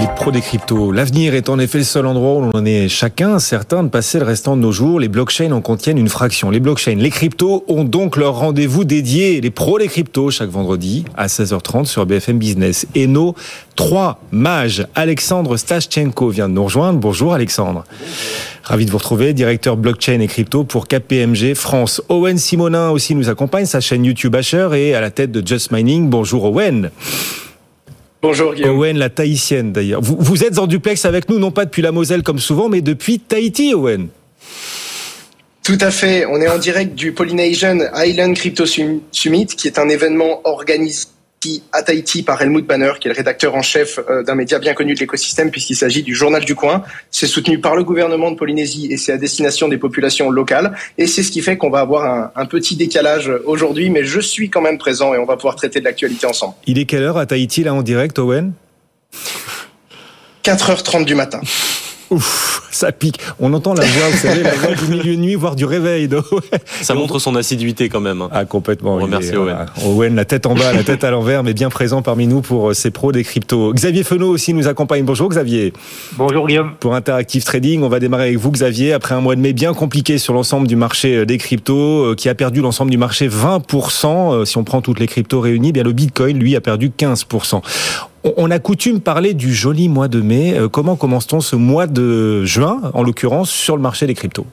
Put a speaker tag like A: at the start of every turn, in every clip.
A: Les pros des cryptos. L'avenir est en effet le seul endroit où l'on en est chacun certain de passer le restant de nos jours. Les blockchains en contiennent une fraction. Les blockchains, les cryptos ont donc leur rendez-vous dédié. Les pros des cryptos chaque vendredi à 16h30 sur BFM Business. Et nos trois mages, Alexandre Staschenko vient de nous rejoindre. Bonjour Alexandre. Ravi de vous retrouver, directeur blockchain et crypto pour KPMG France. Owen Simonin aussi nous accompagne, sa chaîne YouTube Asher et à la tête de Just Mining. Bonjour Owen.
B: Bonjour Guillaume.
A: Owen, la tahitienne d'ailleurs. Vous, vous, êtes en duplex avec nous, non pas depuis la Moselle comme souvent, mais depuis Tahiti, Owen.
B: Tout à fait. On est en direct du Polynesian Island Crypto Summit, qui est un événement organisé à Tahiti par Helmut Banner, qui est le rédacteur en chef euh, d'un média bien connu de l'écosystème, puisqu'il s'agit du Journal du Coin. C'est soutenu par le gouvernement de Polynésie et c'est à destination des populations locales. Et c'est ce qui fait qu'on va avoir un, un petit décalage aujourd'hui, mais je suis quand même présent et on va pouvoir traiter de l'actualité ensemble.
A: Il est quelle heure à Tahiti, là, en direct, Owen?
B: 4h30 du matin.
A: Ouf, ça pique. On entend la voix, vous savez, la voix du milieu de nuit, voire du réveil.
C: Ça montre son assiduité quand même.
A: Ah, complètement.
C: Merci Owen.
A: Owen, la tête en bas, la tête à l'envers, mais bien présent parmi nous pour ces pros des cryptos. Xavier Fenot aussi nous accompagne. Bonjour Xavier.
D: Bonjour Guillaume.
A: Pour Interactive Trading, on va démarrer avec vous Xavier. Après un mois de mai bien compliqué sur l'ensemble du marché des cryptos, qui a perdu l'ensemble du marché 20%. Si on prend toutes les cryptos réunies, bien le Bitcoin, lui, a perdu 15%. On a coutume parler du joli mois de mai. Comment commence-t-on ce mois de juin, en l'occurrence, sur le marché des cryptos?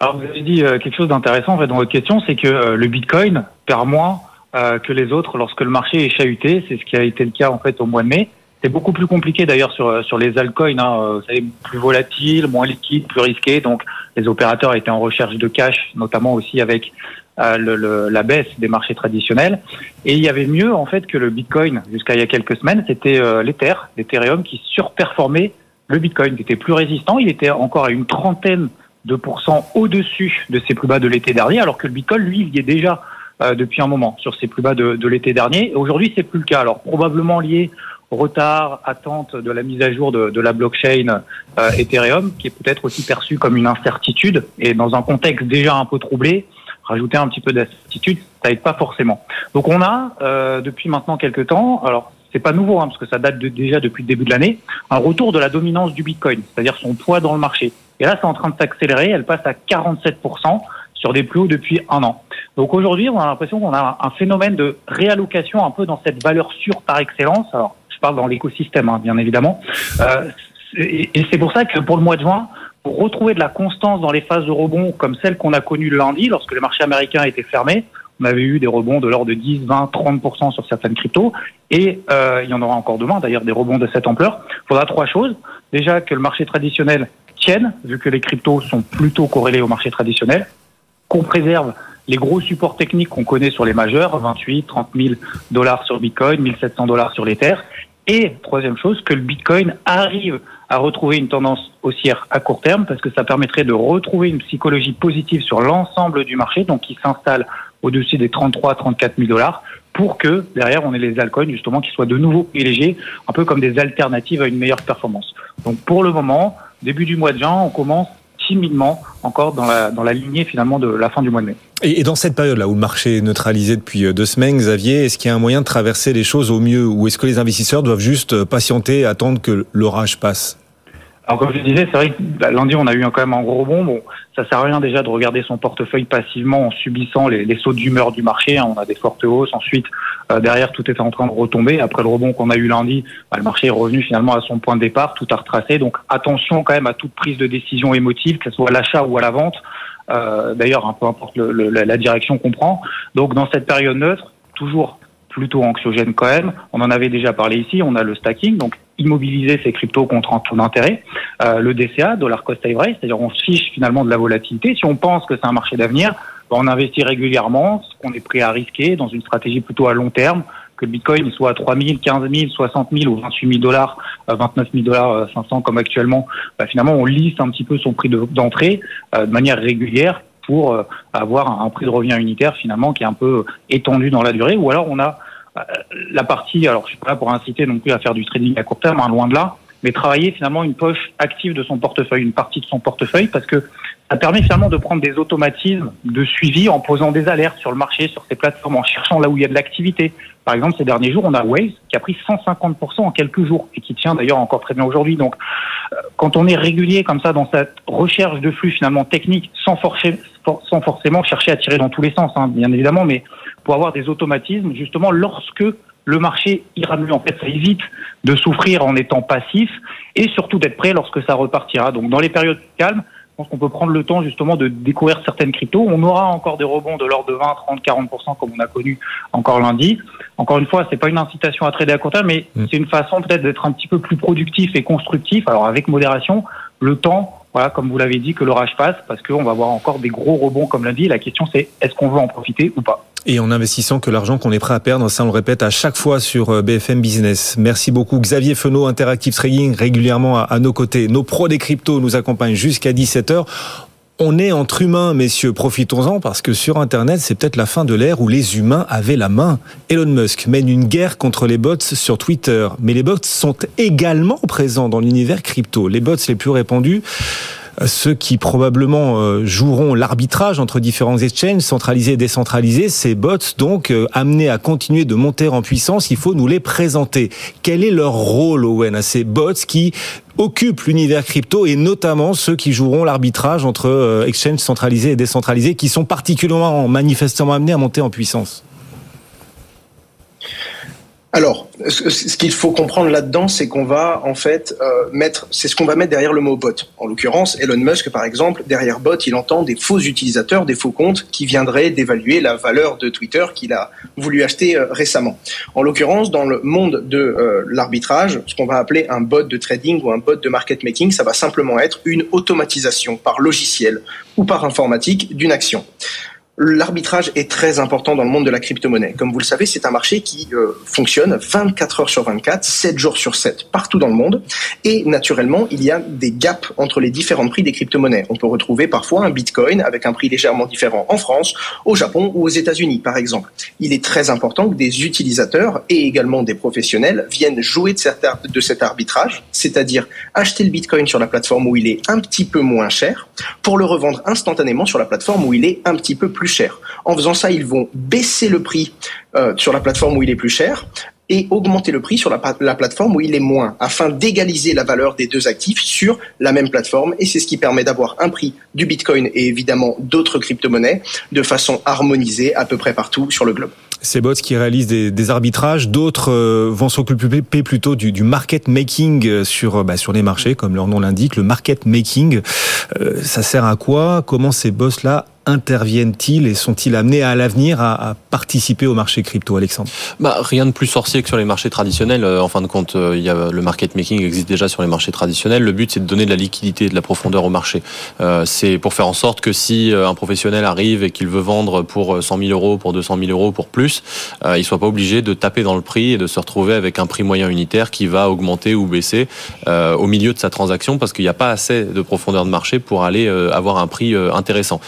D: Alors, vous avez dit quelque chose d'intéressant en fait, dans votre question, c'est que le Bitcoin perd moins que les autres lorsque le marché est chahuté. C'est ce qui a été le cas en fait au mois de mai. C'est beaucoup plus compliqué d'ailleurs sur sur les altcoins. Hein. Vous savez, plus volatile, moins liquide, plus risqué. Donc, les opérateurs étaient en recherche de cash, notamment aussi avec le, le, la baisse des marchés traditionnels. Et il y avait mieux en fait que le Bitcoin jusqu'à il y a quelques semaines, c'était euh, l'Ether, l'Ethereum qui surperformait le Bitcoin, qui était plus résistant. Il était encore à une trentaine de pourcents au-dessus de ses plus bas de l'été dernier, alors que le Bitcoin, lui, il y est déjà euh, depuis un moment sur ses plus bas de, de l'été dernier. Aujourd'hui, c'est plus le cas. Alors probablement lié au retard, attente de la mise à jour de, de la blockchain euh, Ethereum, qui est peut-être aussi perçue comme une incertitude, et dans un contexte déjà un peu troublé, rajouter un petit peu d'incertitude, ça aide pas forcément. Donc on a euh, depuis maintenant quelques temps, alors c'est pas nouveau hein, parce que ça date de, déjà depuis le début de l'année, un retour de la dominance du Bitcoin, c'est-à-dire son poids dans le marché. Et là, c'est en train de s'accélérer, elle passe à 47% sur des plus hauts depuis un an. Donc aujourd'hui, on a l'impression qu'on a un phénomène de réallocation un peu dans cette valeur sûre par excellence. Alors, je parle dans l'écosystème, hein, bien évidemment. Euh, et c'est pour ça que pour le mois de juin, pour retrouver de la constance dans les phases de rebond comme celle qu'on a connue le lundi, lorsque les marchés américains étaient fermés, on avait eu des rebonds de l'ordre de 10, 20, 30% sur certaines cryptos, et euh, il y en aura encore demain, d'ailleurs, des rebonds de cette ampleur. Il faudra trois choses. Déjà, que le marché traditionnel tienne, vu que les cryptos sont plutôt corrélés au marché traditionnel, qu'on préserve les gros supports techniques qu'on connaît sur les majeurs, 28, 30 000 dollars sur Bitcoin, 1700 dollars sur l'Ether, et troisième chose, que le Bitcoin arrive à retrouver une tendance haussière à court terme parce que ça permettrait de retrouver une psychologie positive sur l'ensemble du marché, donc qui s'installe au-dessus des 33 34 000 dollars pour que derrière on ait les altcoins justement qui soient de nouveau privilégiés, un peu comme des alternatives à une meilleure performance. Donc pour le moment, début du mois de juin, on commence timidement encore dans la, dans la lignée finalement de la fin du mois de mai.
A: Et dans cette période-là où le marché est neutralisé depuis deux semaines, Xavier, est-ce qu'il y a un moyen de traverser les choses au mieux ou est-ce que les investisseurs doivent juste patienter, attendre que l'orage passe?
D: Alors comme je disais, c'est vrai que lundi on a eu quand même un gros rebond. Bon, ça sert à rien déjà de regarder son portefeuille passivement en subissant les, sauts d'humeur du marché. On a des fortes hausses. Ensuite, euh, derrière tout est en train de retomber. Après le rebond qu'on a eu lundi, bah, le marché est revenu finalement à son point de départ, tout a retracé. Donc attention quand même à toute prise de décision émotive, que ce soit à l'achat ou à la vente. Euh, D'ailleurs, hein, peu importe la direction qu'on prend. Donc dans cette période neutre, toujours plutôt anxiogène quand même. On en avait déjà parlé ici. On a le stacking, donc immobiliser ces cryptos contre un taux d'intérêt. Euh, le DCA, dollar cost average, c'est-à-dire on se fiche finalement de la volatilité. Si on pense que c'est un marché d'avenir, on investit régulièrement, ce qu'on est prêt à risquer dans une stratégie plutôt à long terme, que le Bitcoin soit à 3 000, 15 000, 60 000 ou 28 000 dollars, 29 000 dollars 500 comme actuellement, bah, finalement on lisse un petit peu son prix d'entrée de, manière régulière pour avoir un prix de revient unitaire finalement qui est un peu étendu dans la durée. Ou alors on a la partie, alors je suis pas là pour inciter non plus à faire du trading à court terme, hein, loin de là, mais travailler finalement une poche active de son portefeuille, une partie de son portefeuille, parce que ça permet finalement de prendre des automatismes de suivi en posant des alertes sur le marché, sur ces plateformes, en cherchant là où il y a de l'activité. Par exemple, ces derniers jours, on a Waze qui a pris 150% en quelques jours et qui tient d'ailleurs encore très bien aujourd'hui. Donc, euh, quand on est régulier comme ça dans cette recherche de flux finalement technique, sans, sans forcément chercher à tirer dans tous les sens, hein, bien évidemment, mais pour avoir des automatismes, justement, lorsque le marché ira mieux. En fait, ça évite de souffrir en étant passif et surtout d'être prêt lorsque ça repartira. Donc, dans les périodes calmes, je pense qu'on peut prendre le temps justement de découvrir certaines cryptos. On aura encore des rebonds de l'ordre de 20, 30, 40% comme on a connu encore lundi. Encore une fois, c'est pas une incitation à trader à court terme, mais mm. c'est une façon peut-être d'être un petit peu plus productif et constructif. Alors avec modération, le temps voilà, comme vous l'avez dit, que l'orage passe, parce qu'on va avoir encore des gros rebonds comme lundi. La question, c'est est-ce qu'on veut en profiter ou pas?
A: Et en investissant que l'argent qu'on est prêt à perdre, ça on le répète à chaque fois sur euh, BFM Business. Merci beaucoup Xavier Fenot, Interactive Trading, régulièrement à nos côtés. Nos pros des cryptos nous accompagnent jusqu'à 17h. On est entre humains, messieurs, profitons-en parce que sur Internet, c'est peut-être la fin de l'ère où les humains avaient la main. Elon Musk mène une guerre contre les bots sur Twitter, mais les bots sont également présents dans l'univers crypto. Les bots les plus répandus ceux qui probablement euh, joueront l'arbitrage entre différents exchanges, centralisés et décentralisés, ces bots donc euh, amenés à continuer de monter en puissance, il faut nous les présenter. Quel est leur rôle, Owen, à ces bots qui occupent l'univers crypto et notamment ceux qui joueront l'arbitrage entre euh, exchanges centralisés et décentralisés qui sont particulièrement manifestement amenés à monter en puissance?
B: Alors, ce qu'il faut comprendre là-dedans, c'est qu'on va en fait euh, mettre, c'est ce qu'on va mettre derrière le mot bot. En l'occurrence, Elon Musk, par exemple, derrière bot, il entend des faux utilisateurs, des faux comptes qui viendraient d'évaluer la valeur de Twitter qu'il a voulu acheter euh, récemment. En l'occurrence, dans le monde de euh, l'arbitrage, ce qu'on va appeler un bot de trading ou un bot de market making, ça va simplement être une automatisation par logiciel ou par informatique d'une action l'arbitrage est très important dans le monde de la crypto-monnaie. Comme vous le savez, c'est un marché qui euh, fonctionne 24 heures sur 24, 7 jours sur 7, partout dans le monde. Et naturellement, il y a des gaps entre les différents prix des crypto-monnaies. On peut retrouver parfois un bitcoin avec un prix légèrement différent en France, au Japon ou aux États-Unis, par exemple. Il est très important que des utilisateurs et également des professionnels viennent jouer de, de cet arbitrage, c'est-à-dire acheter le bitcoin sur la plateforme où il est un petit peu moins cher pour le revendre instantanément sur la plateforme où il est un petit peu plus cher. En faisant ça, ils vont baisser le prix euh, sur la plateforme où il est plus cher et augmenter le prix sur la, la plateforme où il est moins, afin d'égaliser la valeur des deux actifs sur la même plateforme. Et c'est ce qui permet d'avoir un prix du Bitcoin et évidemment d'autres crypto-monnaies de façon harmonisée à peu près partout sur le globe
A: ces bots qui réalisent des, arbitrages, d'autres euh, vont s'occuper plutôt du, market making euh, sur bah, sur les marchés, comme leur nom l'indique. Le market making, ça sert à quoi? Comment ces boss là interviennent-ils et sont-ils amenés à, l'avenir à, participer au marché crypto, Alexandre?
C: Bah, Rien de plus sorcier que sur les marchés traditionnels. Euh, en fin de compte, euh, il y a, le market making existe déjà sur les marchés traditionnels. Le but, c'est de donner de la liquidité et de la profondeur au marché. Euh, c'est pour faire en sorte que si un professionnel arrive et qu'il veut vendre pour 100 000 euros, pour 200 000 euros, pour plus, euh, il soit pas obligé de taper dans le prix et de se retrouver avec un prix moyen unitaire qui va augmenter ou baisser au milieu de sa transaction parce qu'il n'y a pas assez de profondeur de marché pour aller avoir un prix intéressant.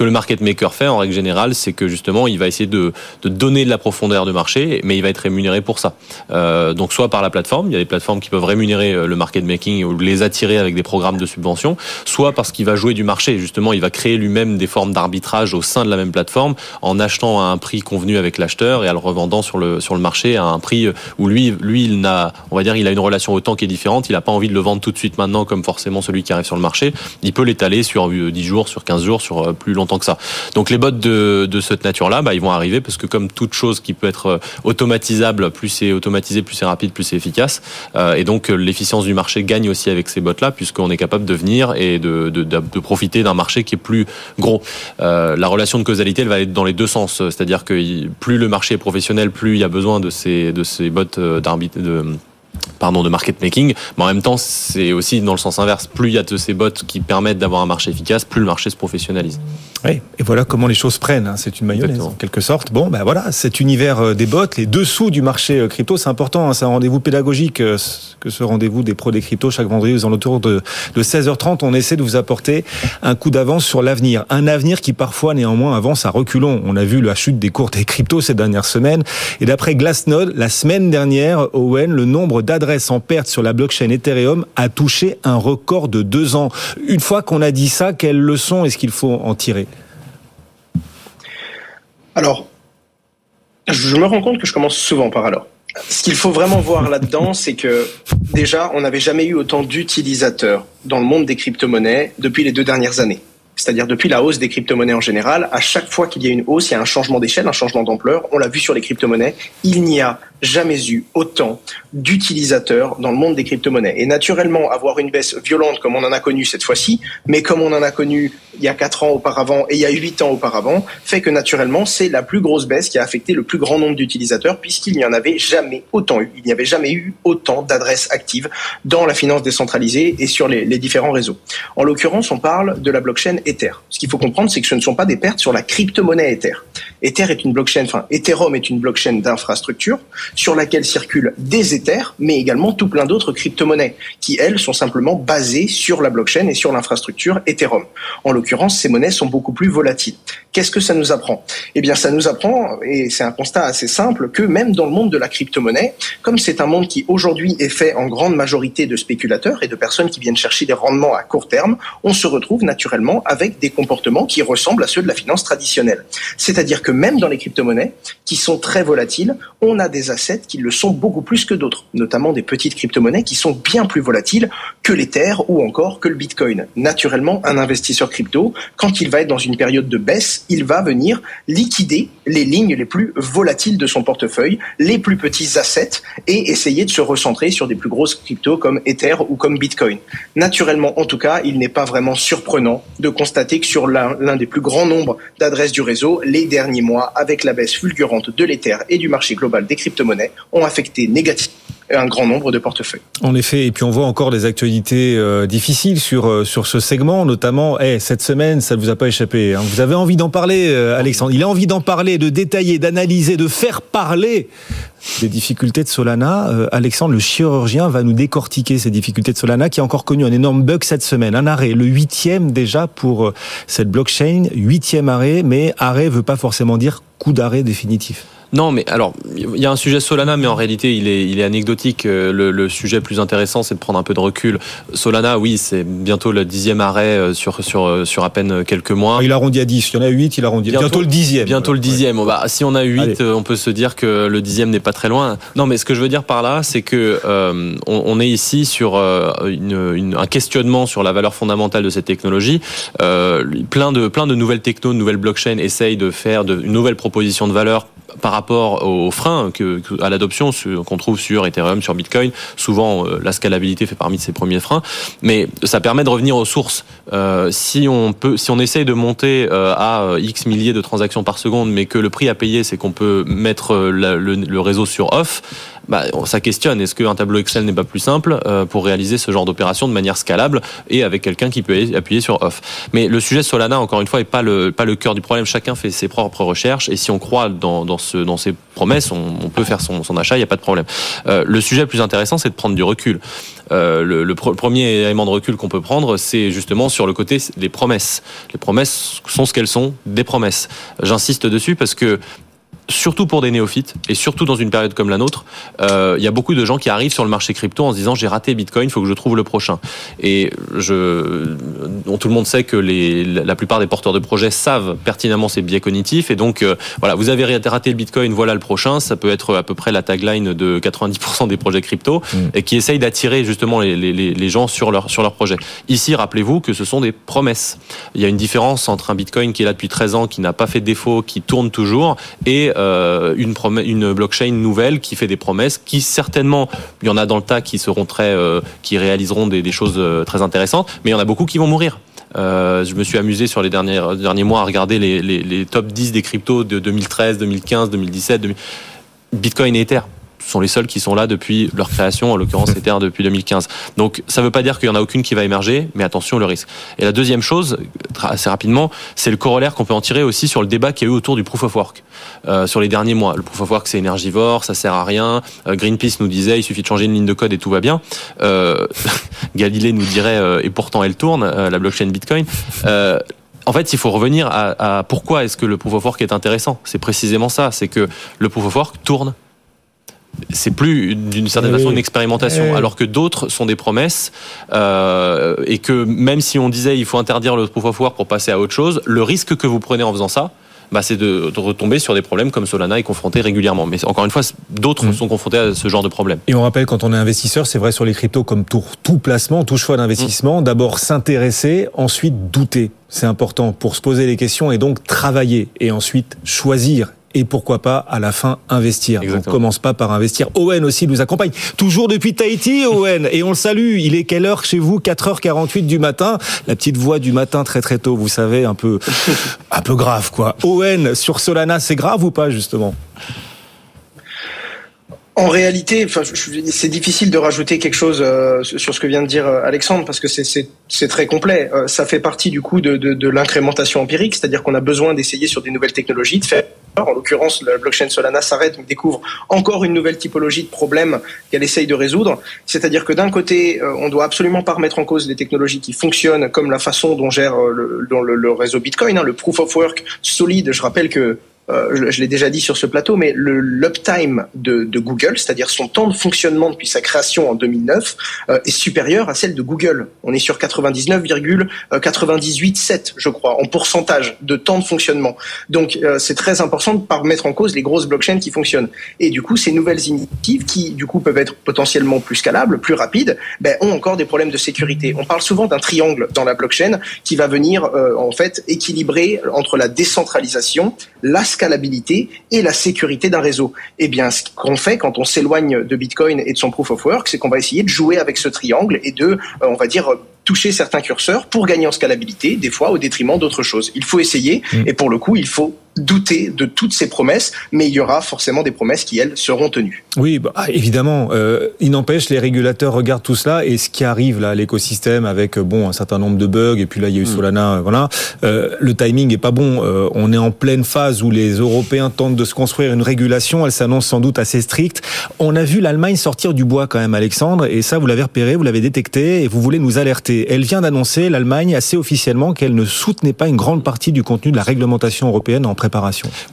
C: Que le market maker fait en règle générale, c'est que justement, il va essayer de, de, donner de la profondeur de marché, mais il va être rémunéré pour ça. Euh, donc soit par la plateforme, il y a des plateformes qui peuvent rémunérer euh, le market making ou les attirer avec des programmes de subvention, soit parce qu'il va jouer du marché. Justement, il va créer lui-même des formes d'arbitrage au sein de la même plateforme en achetant à un prix convenu avec l'acheteur et en le revendant sur le sur le marché à un prix où lui lui il n'a on va dire il a une relation au temps qui est différente. Il n'a pas envie de le vendre tout de suite maintenant comme forcément celui qui arrive sur le marché. Il peut l'étaler sur 10 euh, jours, sur 15 jours, sur plus longtemps que ça. Donc les bots de, cette nature-là, bah, ils vont arriver parce que comme toute chose qui peut être euh, automatisable, plus c'est automatisé, plus c'est rapide, plus c'est efficace. Euh, et donc l'efficience du marché gagne aussi avec ces bots-là puisqu'on est capable de venir et de, profiter d'un marché qui est plus gros. Euh, la relation de causalité, elle va être dans les deux sens, c'est-à-dire que plus le marché est professionnel, plus il y a besoin de ces de ces bots d'arbitre pardon, de market making. Mais en même temps, c'est aussi dans le sens inverse. Plus il y a de ces bots qui permettent d'avoir un marché efficace, plus le marché se professionnalise.
A: Oui, et voilà comment les choses prennent. Hein. C'est une mayonnaise en quelque sorte. Bon, ben voilà, cet univers euh, des bots, les dessous du marché euh, crypto, c'est important. Hein. C'est un rendez-vous pédagogique euh, que ce rendez-vous des pros des cryptos chaque vendredi aux alentours de, de 16h30. On essaie de vous apporter un coup d'avance sur l'avenir. Un avenir qui parfois néanmoins avance à reculons. On a vu la chute des cours des cryptos ces dernières semaines. Et d'après Glassnode, la semaine dernière, Owen, le nombre d'adresses en perte sur la blockchain Ethereum a touché un record de deux ans. Une fois qu'on a dit ça, quelles leçons est-ce qu'il faut en tirer?
B: Alors, je me rends compte que je commence souvent par alors. Ce qu'il faut vraiment voir là-dedans, c'est que déjà, on n'avait jamais eu autant d'utilisateurs dans le monde des crypto-monnaies depuis les deux dernières années c'est-à-dire depuis la hausse des crypto-monnaies en général, à chaque fois qu'il y a une hausse, il y a un changement d'échelle, un changement d'ampleur. On l'a vu sur les crypto-monnaies, il n'y a jamais eu autant d'utilisateurs dans le monde des crypto-monnaies. Et naturellement, avoir une baisse violente comme on en a connu cette fois-ci, mais comme on en a connu il y a quatre ans auparavant et il y a huit ans auparavant, fait que naturellement, c'est la plus grosse baisse qui a affecté le plus grand nombre d'utilisateurs puisqu'il n'y en avait jamais autant eu. Il n'y avait jamais eu autant d'adresses actives dans la finance décentralisée et sur les, les différents réseaux. En l'occurrence, on parle de la blockchain Ether. Ce qu'il faut comprendre, c'est que ce ne sont pas des pertes sur la crypto-monnaie Ether. Ether est une blockchain, enfin, Ethereum est une blockchain d'infrastructure sur laquelle circulent des Ethers, mais également tout plein d'autres crypto-monnaies qui, elles, sont simplement basées sur la blockchain et sur l'infrastructure Ethereum. En l'occurrence, ces monnaies sont beaucoup plus volatiles. Qu'est-ce que ça nous apprend? Eh bien, ça nous apprend, et c'est un constat assez simple, que même dans le monde de la crypto-monnaie, comme c'est un monde qui aujourd'hui est fait en grande majorité de spéculateurs et de personnes qui viennent chercher des rendements à court terme, on se retrouve naturellement avec des comportements qui ressemblent à ceux de la finance traditionnelle. C'est-à-dire que même dans les crypto-monnaies, qui sont très volatiles, on a des assets qui le sont beaucoup plus que d'autres, notamment des petites crypto-monnaies qui sont bien plus volatiles que l'Ether ou encore que le Bitcoin. Naturellement, un investisseur crypto, quand il va être dans une période de baisse, il va venir liquider les lignes les plus volatiles de son portefeuille, les plus petits assets, et essayer de se recentrer sur des plus grosses cryptos comme Ether ou comme Bitcoin. Naturellement, en tout cas, il n'est pas vraiment surprenant de constater que sur l'un des plus grands nombres d'adresses du réseau, les derniers mois, avec la baisse fulgurante de l'Ether et du marché global des crypto-monnaies, ont affecté négativement un grand nombre de portefeuilles.
A: En effet, et puis on voit encore des actualités euh, difficiles sur euh, sur ce segment, notamment hey, cette semaine, ça ne vous a pas échappé. Hein. Vous avez envie d'en parler, euh, Alexandre. Il a envie d'en parler, de détailler, d'analyser, de faire parler des difficultés de Solana. Alexandre, le chirurgien, va nous décortiquer ces difficultés de Solana, qui a encore connu un énorme bug cette semaine, un arrêt, le huitième déjà pour cette blockchain, huitième arrêt, mais arrêt veut pas forcément dire coup d'arrêt définitif.
C: Non, mais alors, il y a un sujet Solana, mais en réalité, il est, il est anecdotique. Euh, le, le sujet plus intéressant, c'est de prendre un peu de recul. Solana, oui, c'est bientôt le dixième arrêt euh, sur, sur, euh, sur à peine quelques mois.
A: Il arrondit à 10. Il y en a 8, il arrondit. Bientôt, bientôt le dixième.
C: Bientôt le dixième. Ouais. Bah, si on a 8, Allez. on peut se dire que le dixième n'est pas très loin. Non, mais ce que je veux dire par là, c'est que euh, on, on, est ici sur une, une, un questionnement sur la valeur fondamentale de cette technologie. Euh, plein, de, plein de nouvelles techno, de nouvelles blockchains essayent de faire de, une nouvelle proposition de valeur par rapport aux freins que, à l'adoption qu'on trouve sur Ethereum, sur Bitcoin. Souvent, euh, la scalabilité fait parmi ces premiers freins, mais ça permet de revenir aux sources. Euh, si on peut, si on essaye de monter euh, à X milliers de transactions par seconde, mais que le prix à payer, c'est qu'on peut mettre le, le, réseau sur off, bah, ça questionne. Est-ce qu'un tableau Excel n'est pas plus simple euh, pour réaliser ce genre d'opération de manière scalable et avec quelqu'un qui peut appuyer sur off? Mais le sujet Solana, encore une fois, est pas le pas le cœur du problème. Chacun fait ses propres recherches et si on croit dans dans ce dans ces promesses, on, peut faire son, son achat, il n'y a pas de problème. Euh, le sujet le plus intéressant, c'est de prendre du recul. Euh, le, premier élément de recul qu'on peut prendre, c'est justement sur le côté des promesses. Les promesses sont ce qu'elles sont, des promesses. J'insiste dessus parce que surtout pour des néophytes et surtout dans une période comme la nôtre, euh, il y a beaucoup de gens qui arrivent sur le marché crypto en se disant j'ai raté Bitcoin, il faut que je trouve le prochain. Et je, tout le monde sait que les, la plupart des porteurs de projets savent pertinemment ces biais cognitifs et donc euh, voilà, vous avez raté le Bitcoin, voilà le prochain. Ça peut être à peu près la tagline de 90% des projets crypto mmh. et qui essayent d'attirer justement les, les, les, gens sur leur sur leur projet. Ici, rappelez-vous que ce sont des promesses. Il y a une différence entre un Bitcoin qui est là depuis 13 ans, qui n'a pas fait de défaut, qui tourne toujours et euh, une, une blockchain nouvelle qui fait des promesses, qui certainement, il y en a dans le tas qui seront très, euh, qui réaliseront des, choses euh, très intéressantes, mais il y en a beaucoup qui vont mourir. Euh, je me suis amusé sur les derniers, derniers mois à regarder les top 10 des cryptos de 2013, 2015, 2017, 2000... Bitcoin et Ether sont les seuls qui sont là depuis leur création, en l'occurrence Ether depuis 2015. Donc ça ne veut pas dire qu'il y en a aucune qui va émerger, mais attention le risque. Et la deuxième chose, assez rapidement, c'est le corollaire qu'on peut en tirer aussi sur le débat qu'il y a eu autour du proof of work euh, sur les derniers mois. Le proof of work c'est énergivore, ça sert à rien. Euh, Greenpeace nous disait il suffit de changer une ligne de code et tout va bien. Euh, Galilée nous dirait et pourtant elle tourne la blockchain Bitcoin. en fait, il faut revenir à pourquoi est-ce que le proof of work est intéressant. C'est précisément ça, c'est que le proof of work tourne c'est plus d'une certaine façon une expérimentation, alors que d'autres sont des promesses euh, et que même si on disait il faut interdire le proof of work pour passer à autre chose, le risque que vous prenez en faisant ça, bah, c'est de, de, retomber sur des problèmes comme Solana est confronté régulièrement. Mais encore une fois, d'autres mmh. sont confrontés à ce genre de problème.
A: Et on rappelle, quand on est investisseur, c'est vrai sur les cryptos comme tout, tout placement, tout choix d'investissement, mmh. d'abord s'intéresser, ensuite douter. C'est important pour se poser les questions et donc travailler et ensuite choisir et pourquoi pas à la fin investir. On commence pas par investir. Owen aussi nous accompagne toujours depuis Tahiti, Owen, et on le salue. Il est quelle heure chez vous? 4h48 du matin. La petite voix du matin très très tôt, vous savez, un peu un peu grave quoi. Owen sur Solana, c'est grave ou pas justement?
B: En réalité, c'est difficile de rajouter quelque chose euh, sur ce que vient de dire euh, Alexandre parce que c'est très complet. Euh, ça fait partie du coup de, l'incrémentation empirique, c'est-à-dire qu'on a besoin d'essayer sur des nouvelles technologies, de faire. En l'occurrence, la blockchain Solana s'arrête, mais découvre encore une nouvelle typologie de problème qu'elle essaye de résoudre. C'est-à-dire que d'un côté, on doit absolument pas remettre en cause les technologies qui fonctionnent, comme la façon dont gère le réseau Bitcoin, hein, le proof of work solide. Je rappelle que euh, je, l'ai déjà dit sur ce plateau, mais le l'uptime de, de, Google, c'est-à-dire son temps de fonctionnement depuis sa création en 2009, euh, est supérieur à celle de Google. On est sur 99,987, je crois, en pourcentage de temps de fonctionnement. Donc euh, c'est très important de pas mettre en cause les grosses blockchains qui fonctionnent. Et du coup, ces nouvelles initiatives qui du coup peuvent être potentiellement plus scalables, plus rapides, ben, ont encore des problèmes de sécurité. On parle souvent d'un triangle dans la blockchain qui va venir en fait équilibrer entre la décentralisation, la scalabilité et la sécurité d'un réseau. Eh bien, ce qu'on fait quand on s'éloigne de Bitcoin et de son proof of work, c'est qu'on va essayer de jouer avec ce triangle et de, euh, on va dire, toucher certains curseurs pour gagner en scalabilité, des fois au détriment d'autres choses. Il faut essayer mmh. et pour le coup, il faut douter de toutes ces promesses, mais il y aura forcément des promesses qui, elles, seront tenues.
A: Oui, bah, ah, évidemment. Euh, il n'empêche, les régulateurs regardent tout cela et ce qui arrive là, l'écosystème avec euh, bon un certain nombre de bugs et puis là il y a eu mm. Solana, euh, voilà. Euh, le timing est pas bon. Euh, on est en pleine phase où les Européens tentent de se construire une régulation. Elle s'annonce sans doute assez stricte. On a vu l'Allemagne sortir du bois quand même, Alexandre, et ça vous l'avez repéré, vous l'avez détecté et vous voulez nous alerter. Elle vient d'annoncer l'Allemagne assez officiellement qu'elle ne soutenait pas une grande partie du contenu de la réglementation européenne en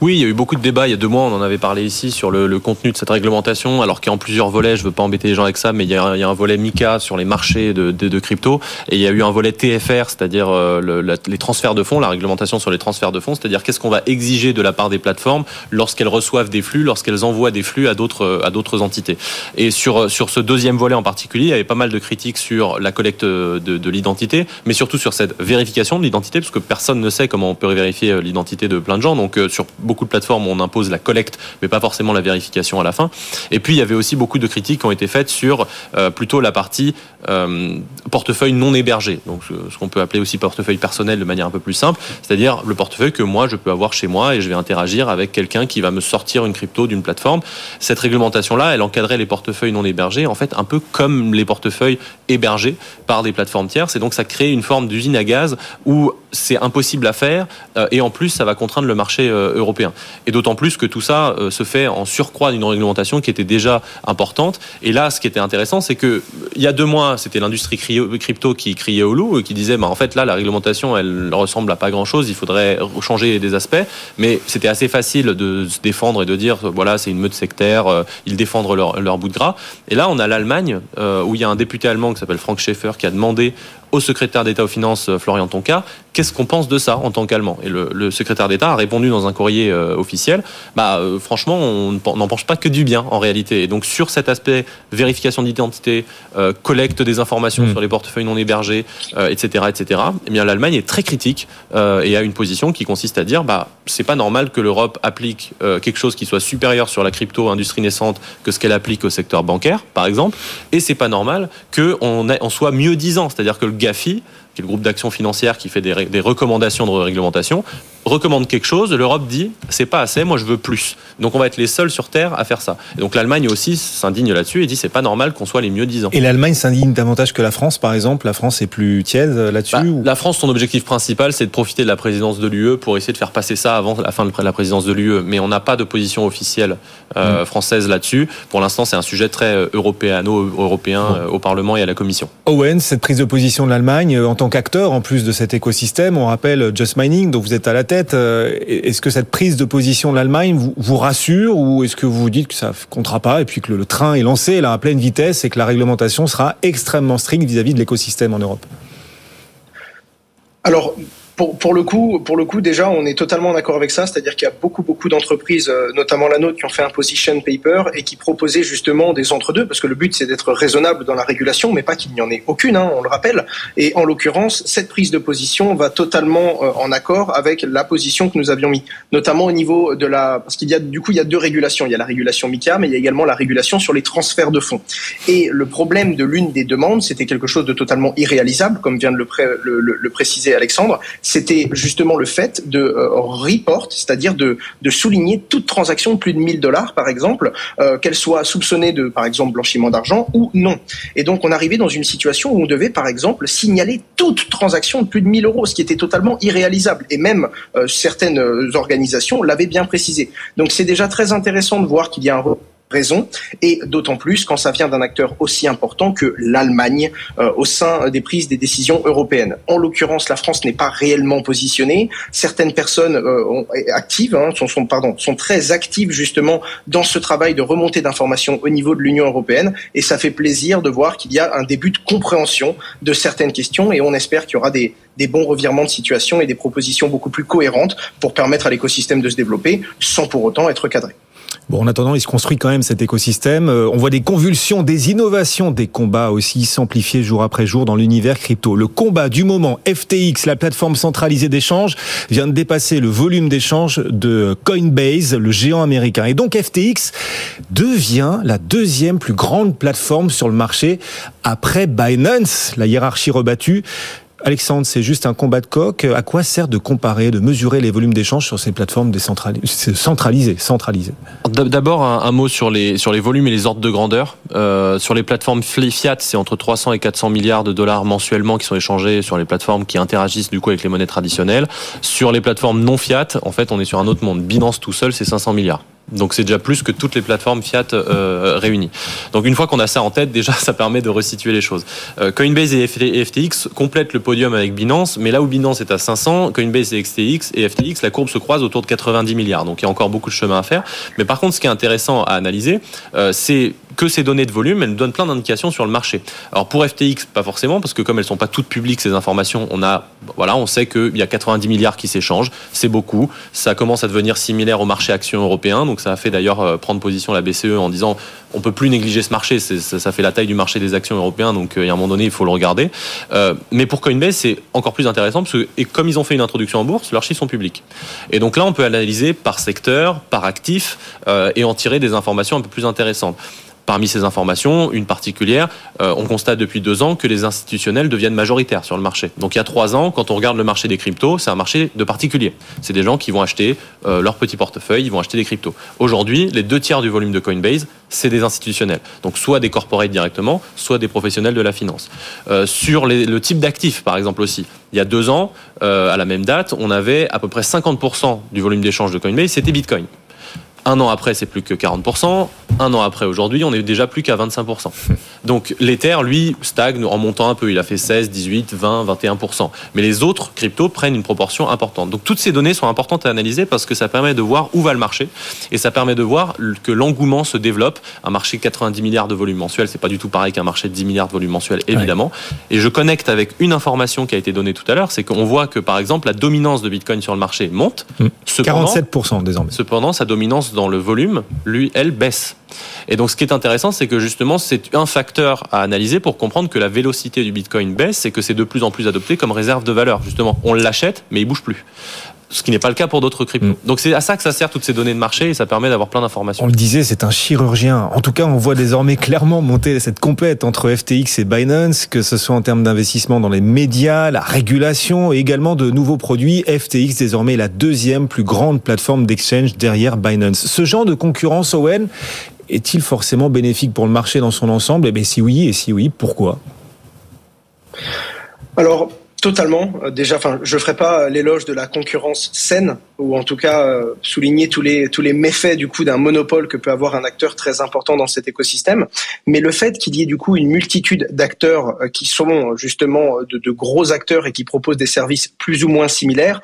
C: Oui, il y a eu beaucoup de débats il y a deux mois, on en avait parlé ici sur le, contenu de cette réglementation, alors qu'il y a en plusieurs volets, je ne veux pas embêter les gens avec ça, mais il y a, un volet MICA sur les marchés de, crypto, et il y a eu un volet TFR, c'est-à-dire euh, les transferts de fonds, la réglementation sur les transferts de fonds, c'est-à-dire qu'est-ce qu'on va exiger de la part des plateformes lorsqu'elles reçoivent des flux, lorsqu'elles envoient des flux à d'autres entités. Et sur sur ce deuxième volet en particulier, il y avait pas mal de critiques sur la collecte de, de l'identité, mais surtout sur cette vérification de l'identité, parce que personne ne sait comment on peut vérifier euh, l'identité de plein de gens. Donc euh, sur beaucoup de plateformes, on impose la collecte, mais pas forcément la vérification à la fin. Et puis il y avait aussi beaucoup de critiques qui ont été faites sur euh, plutôt la partie euh, portefeuille non hébergé, donc ce qu'on peut appeler aussi portefeuille personnel de manière un peu plus simple, c'est-à-dire le portefeuille que moi je peux avoir chez moi et je vais interagir avec quelqu'un qui va me sortir une crypto d'une plateforme. Cette réglementation-là, elle encadrait les portefeuilles non hébergés, en fait un peu comme les portefeuilles hébergés par des plateformes tierces, et donc ça crée une forme d'usine à gaz où c'est impossible à faire et en plus ça va contraindre le marché euh, européen. Et d'autant plus que tout ça euh, se fait en surcroît d'une réglementation qui était déjà importante. Et là, ce qui était intéressant, c'est que il y a deux mois, c'était l'industrie crypto qui criait au loup et qui disait, bah, en fait là, la réglementation, elle ressemble à pas grand chose. Il faudrait changer des aspects. Mais c'était assez facile de se défendre et de dire, voilà, c'est une meute sectaire. ils défendent leur, leur bout de gras. Et là, on a l'Allemagne où il y a un député allemand qui s'appelle Frank Schaeffer qui a demandé au secrétaire d'État aux Finances, Florian Tonka, qu'est-ce qu'on pense de ça en tant qu'Allemand? Et le, le, secrétaire d'État a répondu dans un courrier euh, officiel, bah euh, franchement, on n'en pense pas que du bien en réalité. Et donc sur cet aspect vérification d'identité, euh, collecte des informations mmh. sur les portefeuilles non hébergés, etc., etc. Eh bien l'Allemagne est très critique et a une position qui consiste à dire, bah c'est pas normal que l'Europe applique quelque chose qui soit supérieur sur la crypto industrie naissante que ce qu'elle applique au secteur bancaire, par exemple, et c'est pas normal qu'on on soit mieux disant, c'est-à-dire que le GAFI qui est le groupe d'action financière qui fait des, recommandations de réglementation, recommande quelque chose, l'Europe dit c'est pas assez, moi je veux plus. Donc on va être les seuls sur Terre à faire ça. Et donc l'Allemagne aussi s'indigne là-dessus et dit c'est pas normal qu'on soit les mieux disants.
A: Et l'Allemagne s'indigne davantage que la France, par exemple? La France est plus tiède euh, là-dessus.
C: Bah, la France, son objectif principal, c'est de profiter de la présidence de l'UE pour essayer de faire passer ça avant la fin de la présidence de l'UE. Mais on n'a pas de position officielle euh, mm. française là-dessus. Pour l'instant, c'est un sujet très euh, européano-européen au Parlement et à la Commission.
A: Owen, cette prise de position de l'Allemagne en tant qu'acteur, en plus de cet écosystème, on rappelle Just Mining, dont vous êtes à la tête. Est-ce que cette prise de position de l'Allemagne vous, rassure ou est-ce que vous vous dites que ça ne comptera pas et puis que le, train est lancé à pleine vitesse et que la réglementation sera extrêmement stricte vis-à-vis de l'écosystème en Europe?
B: Alors, pour, pour, le coup, pour le coup, déjà, on est totalement d'accord avec ça. C'est-à-dire qu'il y a beaucoup, beaucoup d'entreprises, euh, notamment la nôtre, qui ont fait un position paper et qui proposaient justement des entre-deux, parce que le but, c'est d'être raisonnable dans la régulation, mais pas qu'il n'y en ait aucune, hein, on le rappelle. Et en l'occurrence, cette prise de position va totalement euh, en accord avec la position que nous avions mis, notamment au niveau de la, parce qu'il y a du coup, il y a deux régulations. Il y a la régulation MICA, mais il y a également la régulation sur les transferts de fonds. Et le problème de l'une des demandes, c'était quelque chose de totalement irréalisable, comme vient de le, le, le préciser Alexandre c'était justement le fait de euh, report, c'est-à-dire de, de, souligner toute transaction de plus de 1000 dollars, par exemple, euh, qu'elle soit soupçonnée de, par exemple, blanchiment d'argent ou non. Et donc, on arrivait dans une situation où on devait, par exemple, signaler toute transaction de plus de 1000 euros, ce qui était totalement irréalisable. Et même euh, certaines organisations l'avaient bien précisé. Donc, c'est déjà très intéressant de voir qu'il y a un raison, et d'autant plus quand ça vient d'un acteur aussi important que l'Allemagne euh, au sein des prises des décisions européennes. En l'occurrence, la France n'est pas réellement positionnée. Certaines personnes euh, actives, hein, sont, sont, pardon, sont très actives justement dans ce travail de remontée d'informations au niveau de l'Union européenne, et ça fait plaisir de voir qu'il y a un début de compréhension de certaines questions, et on espère qu'il y aura des, des bons revirements de situation et des propositions beaucoup plus cohérentes pour permettre à l'écosystème de se développer sans pour autant être cadré.
A: Bon, en attendant, il se construit quand même cet écosystème. Euh, on voit des convulsions, des innovations, des combats aussi s'amplifier jour après jour dans l'univers crypto. Le combat du moment, FTX, la plateforme centralisée d'échange, vient de dépasser le volume d'échange de Coinbase, le géant américain. Et donc FTX devient la deuxième plus grande plateforme sur le marché après Binance, la hiérarchie rebattue. Alexandre, c'est juste un combat de coq. À quoi sert de comparer, de mesurer les volumes d'échange sur ces plateformes centralisées, centralisées?
C: D'abord, un, mot sur les, sur les volumes et les ordres de grandeur. Euh, sur les plateformes fiat, c'est entre 300 et 400 milliards de dollars mensuellement qui sont échangés sur les plateformes qui interagissent du coup avec les monnaies traditionnelles. Sur les plateformes non fiat, en fait, on est sur un autre monde. Binance tout seul, c'est 500 milliards. Donc c'est déjà plus que toutes les plateformes Fiat euh, réunies. Donc une fois qu'on a ça en tête, déjà ça permet de resituer les choses. Euh, Coinbase et FTX complètent le podium avec Binance, mais là où Binance est à 500, Coinbase et FTX et FTX, la courbe se croise autour de 90 milliards. Donc il y a encore beaucoup de chemin à faire. Mais par contre, ce qui est intéressant à analyser, euh, c'est que ces données de volume, elles nous donnent plein d'indications sur le marché. Alors pour FTX, pas forcément, parce que comme elles sont pas toutes publiques ces informations, on a, voilà, on sait qu'il y a 90 milliards qui s'échangent, c'est beaucoup. Ça commence à devenir similaire au marché action européen, donc ça a fait d'ailleurs euh, prendre position la BCE en disant on peut plus négliger ce marché, ça, fait la taille du marché des actions européens, donc euh, il y a un moment donné il faut le regarder. Euh, mais pour Coinbase c'est encore plus intéressant parce que et comme ils ont fait une introduction en bourse, leurs chiffres sont publics. Et donc là on peut analyser par secteur, par actif et en tirer des informations un peu plus intéressantes. Parmi ces informations, une particulière, euh, on constate depuis deux ans que les institutionnels deviennent majoritaires sur le marché. Donc il y a trois ans, quand on regarde le marché des cryptos, c'est un marché de particuliers. C'est des gens qui vont acheter euh, leur petit portefeuille, ils vont acheter des cryptos. Aujourd'hui, les deux tiers du volume de Coinbase, c'est des institutionnels. Donc soit des corporates directement, soit des professionnels de la finance. Euh, sur le type d'actifs, par exemple aussi, il y a deux ans, à la même date, on avait à peu près 50% du volume d'échange de Coinbase, c'était Bitcoin. Un an après, c'est plus que 40%. Un an après, aujourd'hui, on est déjà plus qu'à 25%. Donc l'Ether, lui, stagne en montant un peu. Il a fait 16, 18, 20, 21%. Mais les autres cryptos prennent une proportion importante. Donc toutes ces données sont importantes à analyser parce que ça permet de voir où va le marché et ça permet de voir que l'engouement se développe. Un marché de 90 milliards de volume mensuel, c'est pas du tout pareil qu'un marché de 10 milliards de volume mensuel, évidemment. Et je connecte avec une information qui a été donnée tout à l'heure, c'est qu'on voit que par exemple la dominance de Bitcoin sur le marché monte.
A: 47% mmh. désormais.
C: Cependant, sa dominance dans le volume, lui, elle baisse. Et donc, ce qui est intéressant, c'est que justement, c'est un facteur à analyser pour comprendre que la vélocité du Bitcoin baisse et que c'est de plus en plus adopté comme réserve de valeur. Justement, on l'achète, mais il bouge plus. Ce qui n'est pas le cas pour d'autres cryptos. Mm. Donc c'est à ça que ça sert toutes ces données de marché et ça permet d'avoir plein d'informations.
A: On le disait, c'est un chirurgien. En tout cas, on voit désormais clairement monter cette compète entre FTX et Binance, que ce soit en termes d'investissement dans les médias, la régulation et également de nouveaux produits. FTX désormais la deuxième plus grande plateforme d'exchange derrière Binance. Ce genre de concurrence, Owen, est-il forcément bénéfique pour le marché dans son ensemble? Eh bien, si oui, et si oui, pourquoi?
B: Alors, Totalement. Euh, déjà, enfin, je ferai pas l'éloge de la concurrence saine, ou en tout cas euh, souligner tous les tous les méfaits du coup d'un monopole que peut avoir un acteur très important dans cet écosystème. Mais le fait qu'il y ait du coup une multitude d'acteurs euh, qui sont justement de, de, gros acteurs et qui proposent des services plus ou moins similaires,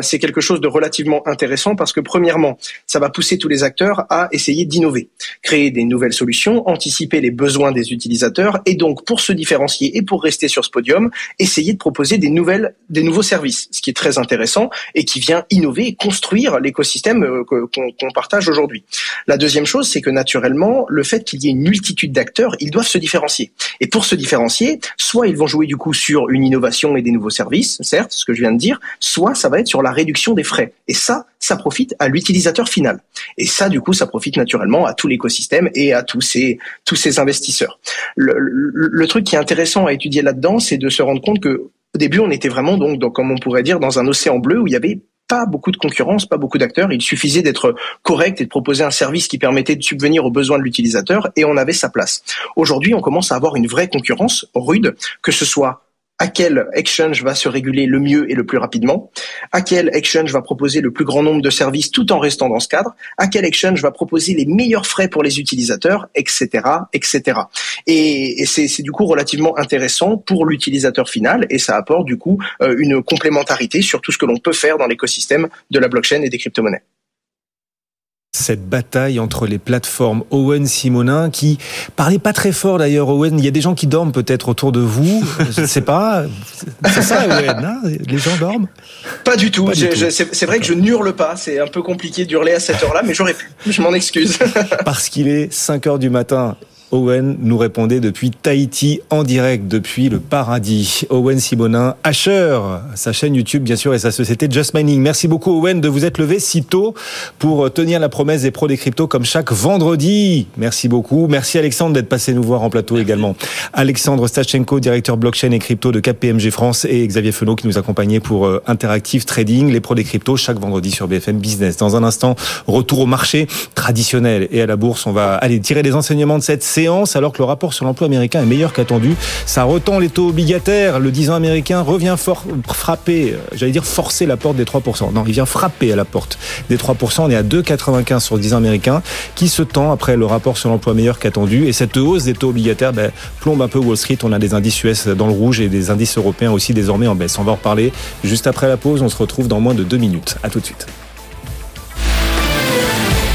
B: c'est quelque chose de relativement intéressant parce que premièrement, ça va pousser tous les acteurs à essayer d'innover, créer des nouvelles solutions, anticiper les besoins des utilisateurs et donc pour se différencier et pour rester sur ce podium, essayer de proposer des nouvelles, des nouveaux services, ce qui est très intéressant et qui vient innover et construire l'écosystème euh, qu'on partage aujourd'hui. La deuxième chose, c'est que naturellement, le fait qu'il y ait une multitude d'acteurs, ils doivent se différencier. Et pour se différencier, soit ils vont jouer du coup sur une innovation et des nouveaux services, certes, ce que je viens de dire, soit ça va être sur la réduction des frais. Et ça, ça profite à l'utilisateur final. Et ça, du coup, ça profite naturellement à tout l'écosystème et à tous ces tous ces investisseurs. Le, truc qui est intéressant à étudier là-dedans, c'est de se rendre compte que au début, on était vraiment donc, comme on pourrait dire, dans un océan bleu où il y avait pas beaucoup de concurrence, pas beaucoup d'acteurs. Il suffisait d'être correct et de proposer un service qui permettait de subvenir aux besoins de l'utilisateur et on avait sa place. Aujourd'hui, on commence à avoir une vraie concurrence rude, que ce soit à quel exchange va se réguler le mieux et le plus rapidement, à quel exchange va proposer le plus grand nombre de services tout en restant dans ce cadre, à quel exchange va proposer les meilleurs frais pour les utilisateurs, etc., etc. Et, c'est du coup relativement intéressant pour l'utilisateur final et ça apporte du coup euh, une complémentarité sur tout ce que l'on peut faire dans l'écosystème de la blockchain et des crypto-monnaies
A: cette bataille entre les plateformes Owen Simonin qui parlait pas très fort d'ailleurs Owen. Il y a des gens qui dorment peut-être autour de vous. Je ne sais pas. C'est ça Owen hein. Les gens dorment.
B: Pas du tout, c'est vrai que je n'hurle pas. C'est un peu compliqué d'hurler à cette heure-là mais j'aurais pu. Je m'en excuse.
A: Parce qu'il est 5 heures du matin Owen nous répondait depuis Tahiti en direct depuis le paradis. Owen Simonin, Asher, sa chaîne YouTube bien sûr et sa société Just Mining. Merci beaucoup Owen de vous être levé si tôt pour tenir la promesse des pros des cryptos comme chaque vendredi. Merci beaucoup. Merci Alexandre d'être passé nous voir en plateau également. Alexandre Stachenko, directeur blockchain et crypto de KPMG France et Xavier Fenot qui nous accompagnait pour euh, Interactive Trading, les pros des cryptos chaque vendredi sur BFM Business. Dans un instant, retour au marché traditionnel et à la bourse. On va aller tirer des enseignements de cette série alors que le rapport sur l'emploi américain est meilleur qu'attendu. Ça retend les taux obligataires. Le 10 ans américain revient frapper, euh, j'allais dire forcer la porte des 3%. Non, il vient frapper à la porte des 3%. On est à 2,95 sur le 10 ans américain qui se tend après le rapport sur l'emploi meilleur qu'attendu. Et cette hausse des taux obligataires ben, plombe un peu Wall Street. On a des indices US dans le rouge et des indices européens aussi désormais en baisse. On va en reparler juste après la pause. On se retrouve dans moins de deux minutes. À tout de suite.